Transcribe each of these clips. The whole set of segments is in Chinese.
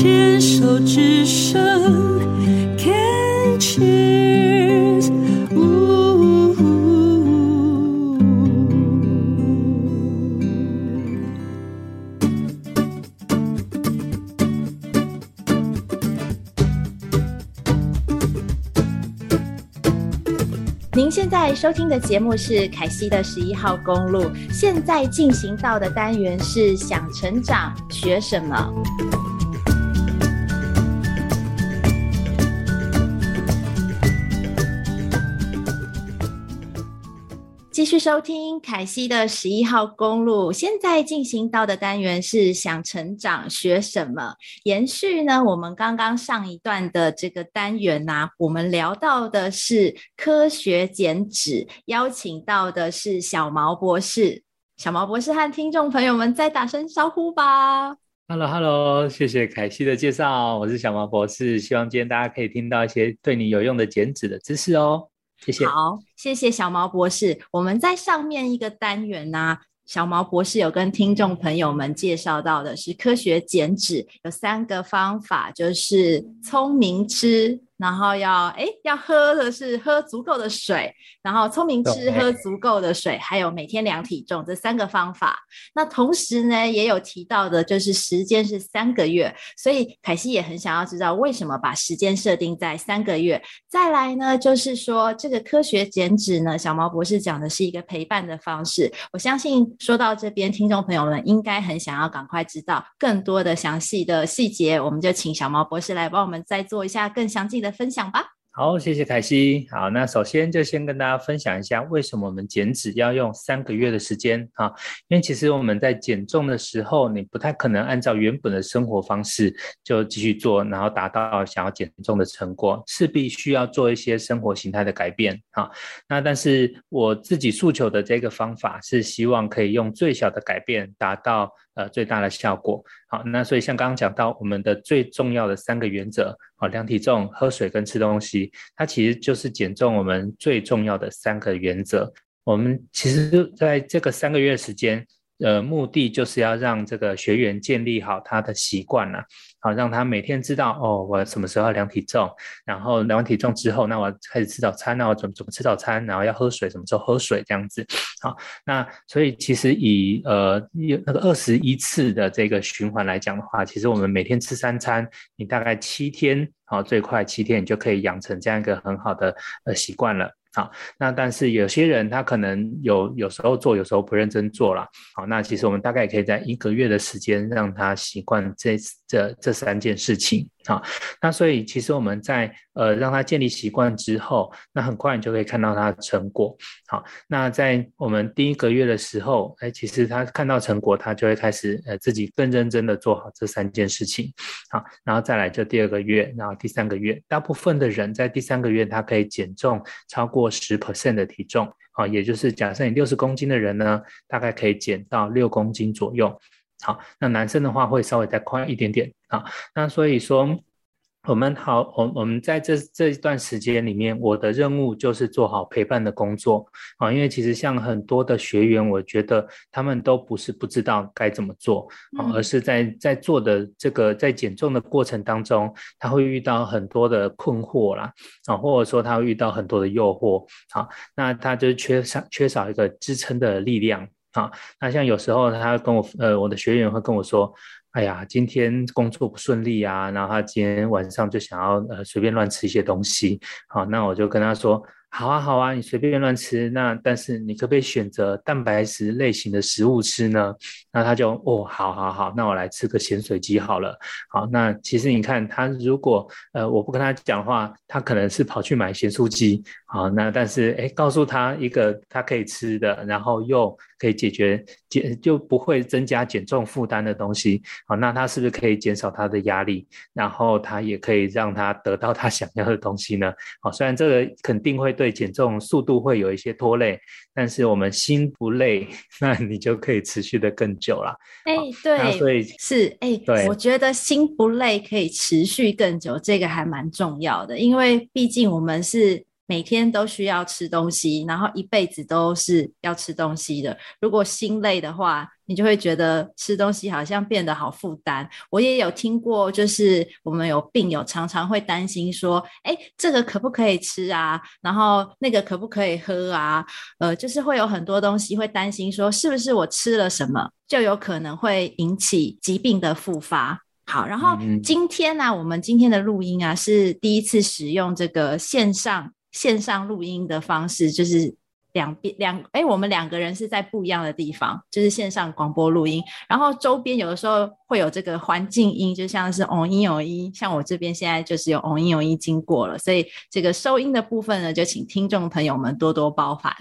牵手之声，Can cheers，您现在收听的节目是凯西的十一号公路，现在进行到的单元是想成长学什么？继续收听凯西的十一号公路，现在进行到的单元是想成长学什么？延续呢，我们刚刚上一段的这个单元呢、我们聊到的是科学减脂，邀请到的是小毛博士。小毛博士和听众朋友们再打声招呼吧。Hello，Hello，hello, 谢谢凯西的介绍，我是小毛博士，希望今天大家可以听到一些对你有用的减脂的知识哦。谢谢。好，谢谢小毛博士。我们在上面一个单元呢、小毛博士有跟听众朋友们介绍到的是科学减脂，有三个方法，就是聪明吃。然后要哎，要喝的是喝足够的水，然后聪明吃，喝足够的水，还有每天量体重这三个方法。那同时呢，也有提到的就是时间是三个月，所以凯西也很想要知道为什么把时间设定在三个月。再来呢，就是说这个科学减脂呢，小毛博士讲的是一个陪伴的方式。我相信说到这边，听众朋友们应该很想要赶快知道更多的详细的细节，我们就请小毛博士来帮我们再做一下更详尽的。分享吧。好，谢谢凯西。好，那首先就先跟大家分享一下，为什么我们减脂要用三个月的时间啊？因为其实我们在减重的时候，你不太可能按照原本的生活方式就继续做，然后达到想要减重的成果，势必需要做一些生活形态的改变啊。那但是我自己诉求的这个方法是希望可以用最小的改变达到。呃，最大的效果。好，那所以像刚刚讲到，我们的最重要的三个原则，好，量体重、喝水跟吃东西，它其实就是减重我们最重要的三个原则。我们其实在这个三个月时间。呃，目的就是要让这个学员建立好他的习惯了，好，让他每天知道哦，我什么时候要量体重，然后量完体重之后，那我开始吃早餐，那我怎么怎么吃早餐，然后要喝水，什么时候喝水这样子，好，那所以其实以呃那个二十一次的这个循环来讲的话，其实我们每天吃三餐，你大概七天，好，最快七天你就可以养成这样一个很好的呃习惯了。好，那但是有些人他可能有有时候做，有时候不认真做了。好，那其实我们大概也可以在一个月的时间让他习惯这这这三件事情。好，那所以其实我们在呃让他建立习惯之后，那很快你就可以看到他的成果。好，那在我们第一个月的时候，哎，其实他看到成果，他就会开始呃自己更认真的做好这三件事情。好，然后再来就第二个月，然后第三个月，大部分的人在第三个月他可以减重超过过十 percent 的体重。啊，也就是假设你六十公斤的人呢，大概可以减到六公斤左右。好，那男生的话会稍微再快一点点啊。那所以说，我们好，我我们在这这一段时间里面，我的任务就是做好陪伴的工作啊。因为其实像很多的学员，我觉得他们都不是不知道该怎么做啊，而是在在做的这个在减重的过程当中，他会遇到很多的困惑啦啊，或者说他会遇到很多的诱惑啊，那他就缺少缺少一个支撑的力量。啊，那像有时候他跟我，呃，我的学员会跟我说，哎呀，今天工作不顺利啊，然后他今天晚上就想要呃随便乱吃一些东西，好，那我就跟他说。好啊，好啊，你随便乱吃。那但是你可不可以选择蛋白质类型的食物吃呢？那他就哦，好好好，那我来吃个咸水鸡好了。好，那其实你看他如果呃我不跟他讲话，他可能是跑去买咸酥鸡。好，那但是诶，告诉他一个他可以吃的，然后又可以解决减就不会增加减重负担的东西。好，那他是不是可以减少他的压力？然后他也可以让他得到他想要的东西呢？好，虽然这个肯定会。对减重速度会有一些拖累，但是我们心不累，那你就可以持续的更久了。哎，对，所以是哎，对，我觉得心不累可以持续更久，这个还蛮重要的，因为毕竟我们是每天都需要吃东西，然后一辈子都是要吃东西的。如果心累的话，你就会觉得吃东西好像变得好负担。我也有听过，就是我们有病友常常会担心说，哎，这个可不可以吃啊？然后那个可不可以喝啊？呃，就是会有很多东西会担心说，是不是我吃了什么就有可能会引起疾病的复发？好，然后今天呢、啊，我们今天的录音啊是第一次使用这个线上线上录音的方式，就是。两边两哎，我们两个人是在不一样的地方，就是线上广播录音，然后周边有的时候会有这个环境音，就像是嗡音嗡音，像我这边现在就是有嗡音嗡音经过了，所以这个收音的部分呢，就请听众朋友们多多包涵。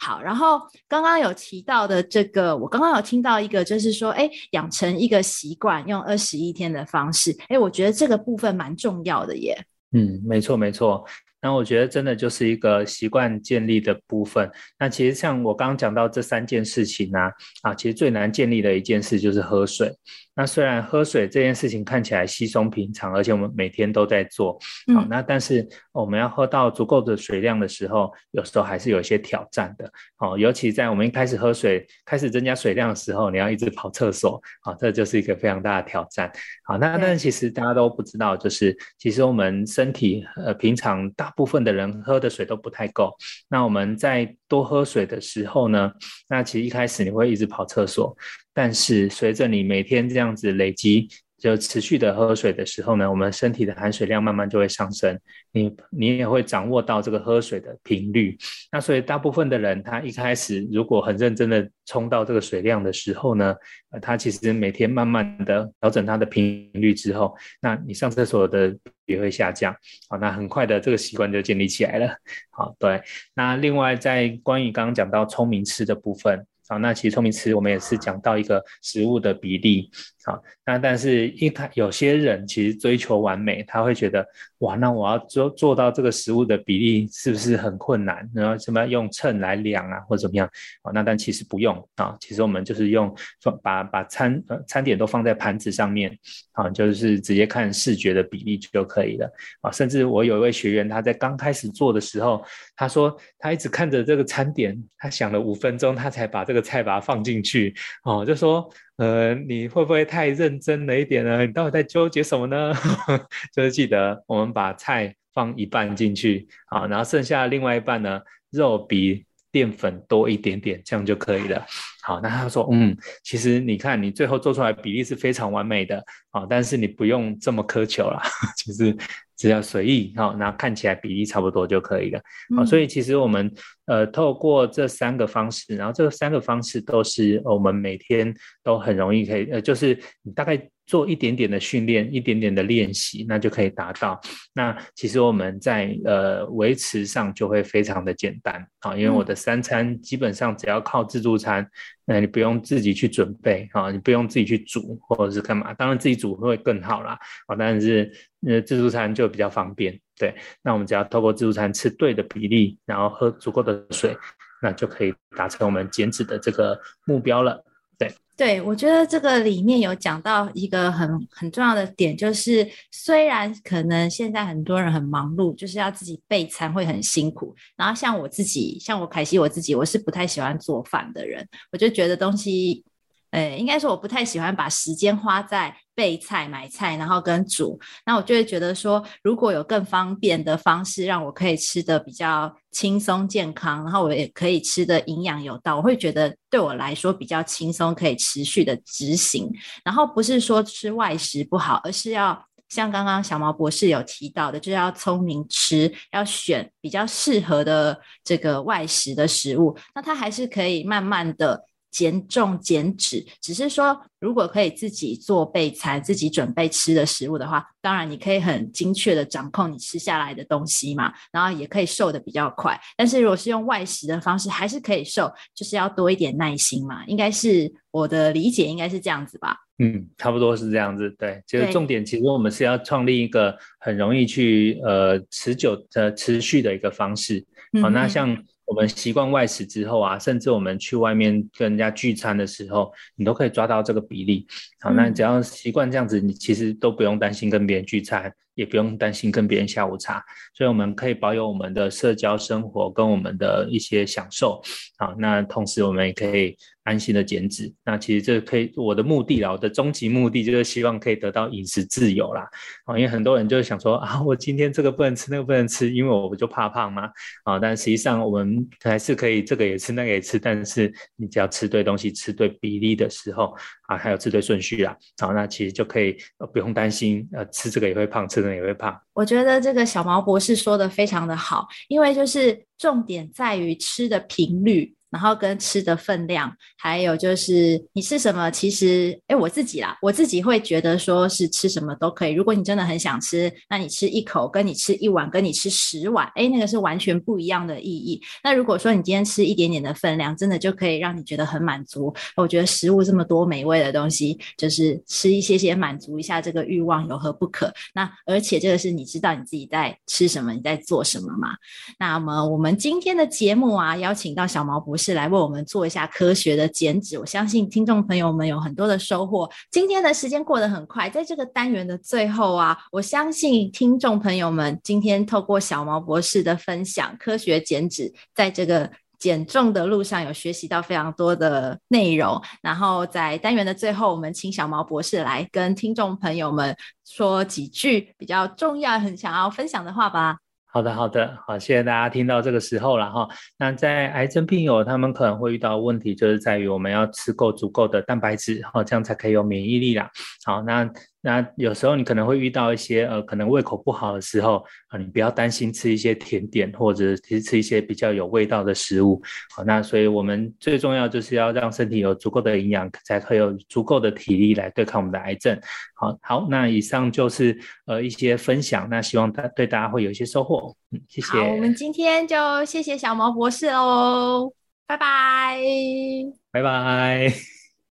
好，然后刚刚有提到的这个，我刚刚有听到一个，就是说，哎，养成一个习惯，用二十一天的方式，哎，我觉得这个部分蛮重要的耶。嗯，没错，没错。那我觉得真的就是一个习惯建立的部分。那其实像我刚刚讲到这三件事情呢，啊，啊，其实最难建立的一件事就是喝水。那虽然喝水这件事情看起来稀松平常，而且我们每天都在做，好，嗯，那但是我们要喝到足够的水量的时候，有时候还是有一些挑战的。好，尤其在我们一开始喝水，开始增加水量的时候，你要一直跑厕所，好，这就是一个非常大的挑战。好，那但是其实大家都不知道，就是其实我们身体呃平常大部分的人喝的水都不太够。那我们在多喝水的时候呢，那其实一开始你会一直跑厕所，但是随着你每天这样子累积，就持续的喝水的时候呢，我们身体的含水量慢慢就会上升，你你也会掌握到这个喝水的频率。那所以大部分的人，他一开始如果很认真的冲到这个水量的时候呢，他其实每天慢慢的调整他的频率之后，那你上厕所的也会下降。好，那很快的这个习惯就建立起来了。好，对。那另外在关于刚刚讲到聪明吃的部分。好，那其实聪明吃，我们也是讲到一个食物的比例。好，那但是一他有些人其实追求完美，他会觉得哇，那我要做做到这个食物的比例是不是很困难？然后什么用秤来量啊，或者怎么样？啊，那但其实不用啊，其实我们就是用把把餐呃餐点都放在盘子上面，啊，就是直接看视觉的比例就可以了。啊，甚至我有一位学员，他在刚开始做的时候，他说他一直看着这个餐点，他想了五分钟，他才把这个菜把它放进去。哦，就说。呃，你会不会太认真了一点呢？你到底在纠结什么呢？就是记得我们把菜放一半进去，好，然后剩下另外一半呢，肉比淀粉多一点点，这样就可以了。好，那他说，嗯，其实你看，你最后做出来比例是非常完美的，好，但是你不用这么苛求啦，其实。只要随意好，然后看起来比例差不多就可以了。好，所以其实我们呃透过这三个方式，然后这三个方式都是我们每天都很容易可以呃，就是你大概做一点点的训练，一点点的练习，那就可以达到。那其实我们在呃维持上就会非常的简单啊，因为我的三餐基本上只要靠自助餐。那你不用自己去准备啊，你不用自己去煮或者是干嘛，当然自己煮会更好啦啊，但是呃自助餐就比较方便，对，那我们只要透过自助餐吃对的比例，然后喝足够的水，那就可以达成我们减脂的这个目标了。对，我觉得这个里面有讲到一个很很重要的点，就是虽然可能现在很多人很忙碌，就是要自己备餐会很辛苦。然后像我自己，像我凯西我自己，我是不太喜欢做饭的人，我就觉得东西。呃，应该说我不太喜欢把时间花在备菜、买菜，然后跟煮。那我就会觉得说，如果有更方便的方式，让我可以吃得比较轻松健康，然后我也可以吃得营养有道，我会觉得对我来说比较轻松，可以持续的执行。然后不是说吃外食不好，而是要像刚刚小毛博士有提到的，就是要聪明吃，要选比较适合的这个外食的食物。那它还是可以慢慢的。减重减脂，只是说，如果可以自己做备餐、自己准备吃的食物的话，当然你可以很精确的掌控你吃下来的东西嘛，然后也可以瘦的比较快。但是如果是用外食的方式，还是可以瘦，就是要多一点耐心嘛。应该是我的理解，应该是这样子吧？嗯，差不多是这样子。对，其实重点其实我们是要创立一个很容易去呃持久的持续的一个方式。好，那像。我们习惯外食之后啊，甚至我们去外面跟人家聚餐的时候，你都可以抓到这个比例。好，那只要习惯这样子，你其实都不用担心跟别人聚餐，也不用担心跟别人下午茶，所以我们可以保有我们的社交生活跟我们的一些享受。好，那同时我们也可以。安心的减脂，那其实这可以，我的目的啦，我的终极目的就是希望可以得到饮食自由啦。啊，因为很多人就是想说啊，我今天这个不能吃，那个不能吃，因为我不就怕胖吗？啊，但实际上我们还是可以这个也吃，那个也吃，但是你只要吃对东西，吃对比例的时候还有吃对顺序啊，好，那其实就可以不用担心，呃，吃这个也会胖，吃那个也会胖。我觉得这个小毛博士说的非常的好，因为就是重点在于吃的频率。然后跟吃的分量，还有就是你吃什么，其实，哎，我自己啦，我自己会觉得说是吃什么都可以。如果你真的很想吃，那你吃一口，跟你吃一碗，跟你吃十碗，哎，那个是完全不一样的意义。那如果说你今天吃一点点的分量，真的就可以让你觉得很满足。我觉得食物这么多美味的东西，就是吃一些些满足一下这个欲望，有何不可？那而且这个是你知道你自己在吃什么，你在做什么嘛？那么我们今天的节目啊，邀请到小毛博士。是来为我们做一下科学的减脂，我相信听众朋友们有很多的收获。今天的时间过得很快，在这个单元的最后啊，我相信听众朋友们今天透过小毛博士的分享，科学减脂，在这个减重的路上有学习到非常多的内容。然后在单元的最后，我们请小毛博士来跟听众朋友们说几句比较重要、很想要分享的话吧。好的，好的，好，谢谢大家听到这个时候了哈。那在癌症病友，他们可能会遇到问题，就是在于我们要吃够足够的蛋白质，哈，这样才可以有免疫力啦。好，那。那有时候你可能会遇到一些呃，可能胃口不好的时候啊，你不要担心吃一些甜点或者其实吃一些比较有味道的食物。好，那所以我们最重要就是要让身体有足够的营养，才可以有足够的体力来对抗我们的癌症。好，好，那以上就是呃一些分享，那希望大对大家会有一些收获。嗯，谢谢。好，我们今天就谢谢小毛博士喽，拜拜，拜拜。